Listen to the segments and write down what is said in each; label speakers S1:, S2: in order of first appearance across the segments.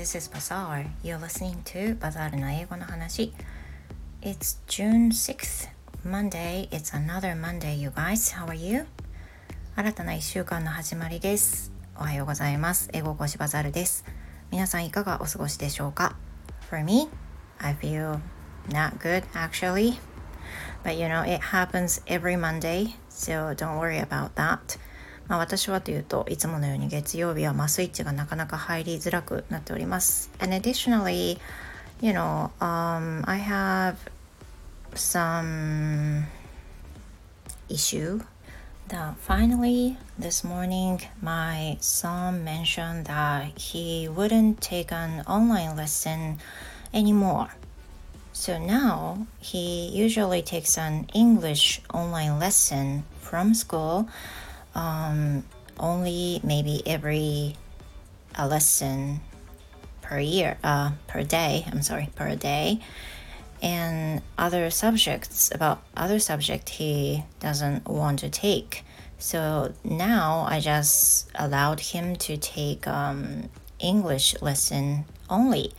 S1: This is Bazaar. You're listening to Bazaar の英語の話。It's June 6th, Monday. It's another Monday, you guys. How are you? 新たな1週間の始まりです。おはようございます。英語講師バザールです。皆さんいかがお過ごしでしょうか For me, I feel not good actually. But you know, it happens every Monday, so don't worry about that. まあ、私はというといつものように月曜日はまあスイッチがなかなか入りづらくなっております。And additionally, you know, um, I have some issue that finally this morning my son mentioned that he wouldn't take an online lesson anymore. So now he usually takes an English online lesson from school um, only maybe every a lesson per year, uh, per day. I'm sorry, per day. And other subjects about other subject he doesn't want to take. So now I just allowed him to take um, English lesson only.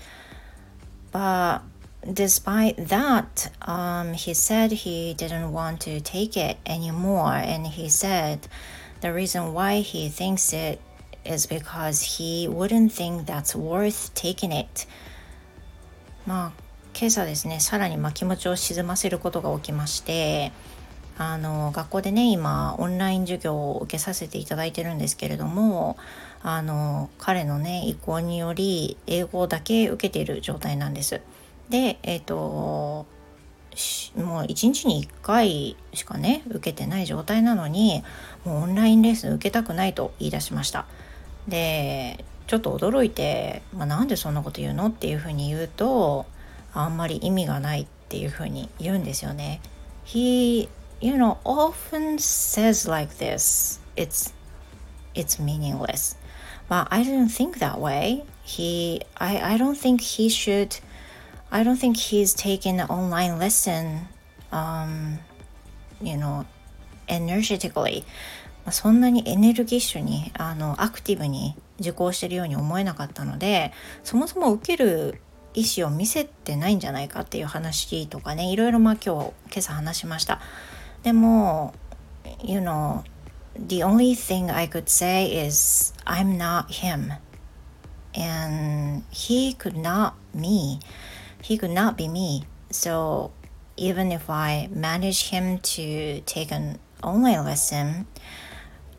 S1: But despite that, um, he said he didn't want to take it anymore, and he said the reason why he thinks it is because he wouldn't think that's worth taking it. まあ今朝ですねさらにまあ気持ちを沈ませることが起きましてあの学校でね今オンライン授業を受けさせていただいてるんですけれどもあの彼のね意向により英語だけ受けている状態なんです。でえっ、ー、ともう1日に1回しかね受けてない状態なのにもうオンラインレッスン受けたくないと言い出しました。でちょっと驚いて、まあ、なんでそんなこと言うのっていうふうに言うとあんまり意味がないっていうふうに言うんですよね。He you know often says like this. It's it's meaningless. But I didn't think that way. He I, I don't think he should I don't think he's taken an online lesson, um, you know, energetically. そんなにエネルギッシュにあのアクティブに受講してるように思えなかったのでそもそも受ける意思を見せてないんじゃないかっていう話とかねいろいろまあ今日今朝話しましたでも you know the only thing I could say is I'm not him and he could not me he could not be me. So even if I manage him to take an online lesson,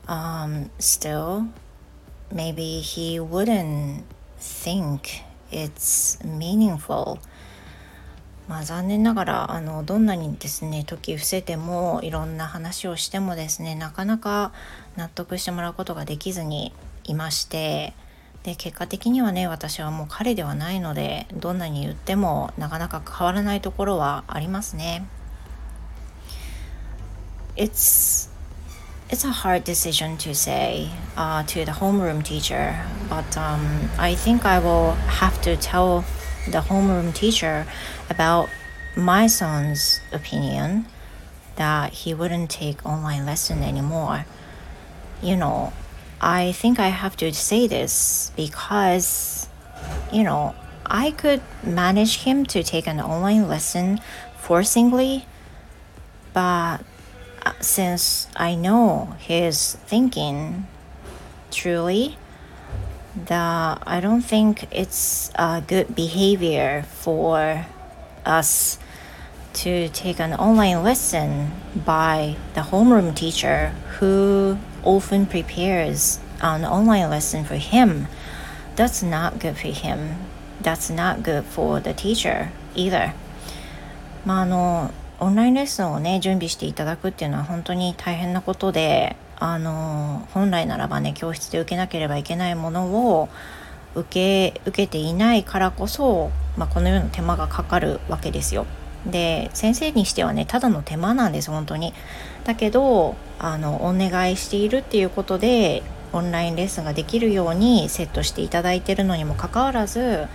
S1: um, still, maybe he wouldn't think it's meaningful. まあ残念ながらあのどんなにですね時伏せてもいろんな話をしてもですねなかなか納得してもらうことができずにいましてで結果的にはね私はもう彼ではないのでどんなに言ってもなかなか変わらないところはありますね。It's it's a hard decision to say uh, to the homeroom teacher, but um, I think I will have to tell the homeroom teacher about my son's opinion that he wouldn't take online lesson anymore. You know, I think I have to say this because, you know, I could manage him to take an online lesson forcingly, but uh, since I know his thinking truly, that I don't think it's a good behavior for us to take an online lesson by the homeroom teacher who often prepares an online lesson for him. That's not good for him. That's not good for the teacher either. まああのオンラインレッスンをね準備していただくっていうのは本当に大変なことであの本来ならばね教室で受けなければいけないものを受け受けていないからこそ、まあ、このような手間がかかるわけですよ。で先生にしてはねただの手間なんです本当に。だけどあのお願いしているっていうことでオンラインレッスンができるようにセットしていただいてるのにもかかわらず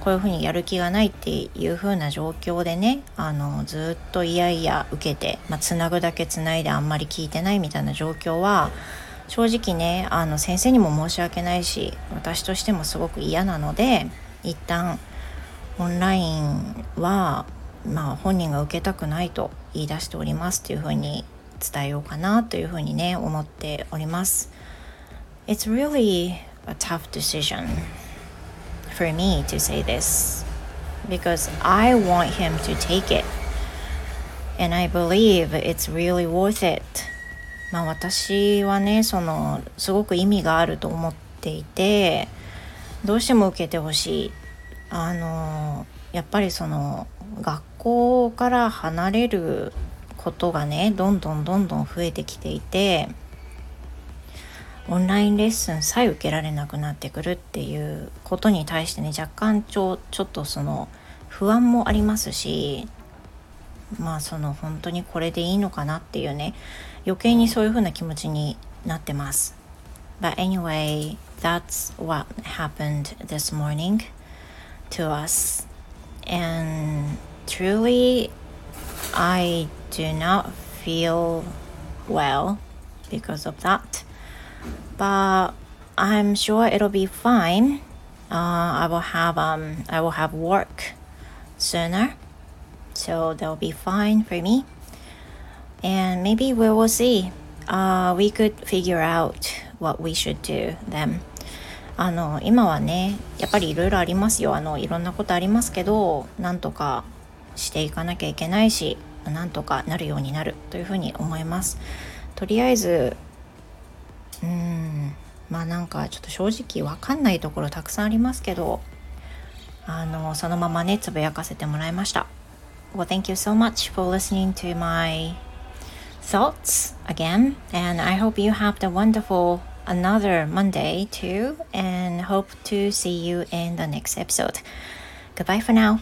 S1: こういうふうにやる気がないっていう風な状況でねあのずっといやいや受けて、まあ、つなぐだけつないであんまり聞いてないみたいな状況は正直ねあの先生にも申し訳ないし私としてもすごく嫌なので一旦オンラインはまあ本人が受けたくないと言い出しておりますというふうに伝えようかなというふうにね思っております。It's really a tough decision for me to say this because I want him to take it and I believe it's really worth it まあ私はねそのすごく意味があると思っていてどうしても受けてほしいあのやっぱりその学校から離れることがねどんどんどんどん増えてきていてオンラインレッスンさえ受けられなくなってくるっていうことに対してね若干ちょちょっとその不安もありますしまあその本当にこれでいいのかなっていうね余計にそういう風な気持ちになってます。But anyway, that's what happened this morning to us. And truly, I do not feel well because of that. But I'm sure it'll be fine. Uh, I will have um I will have work sooner, so that'll be fine for me. And maybe we will see. Uh, we could figure out what we should do then. あの今はねやっぱりいろいろありますよあのいろんなことありますけどなんとか していかなきゃいけないしなんとかなるようになるというふうに思いますとりあえずうんまあなんかちょっと正直わかんないところたくさんありますけどあのそのままねつぶやかせてもらいました Well thank you so much for listening to my thoughts again and I hope you have the wonderful another Monday too and hope to see you in the next episode. Goodbye for now.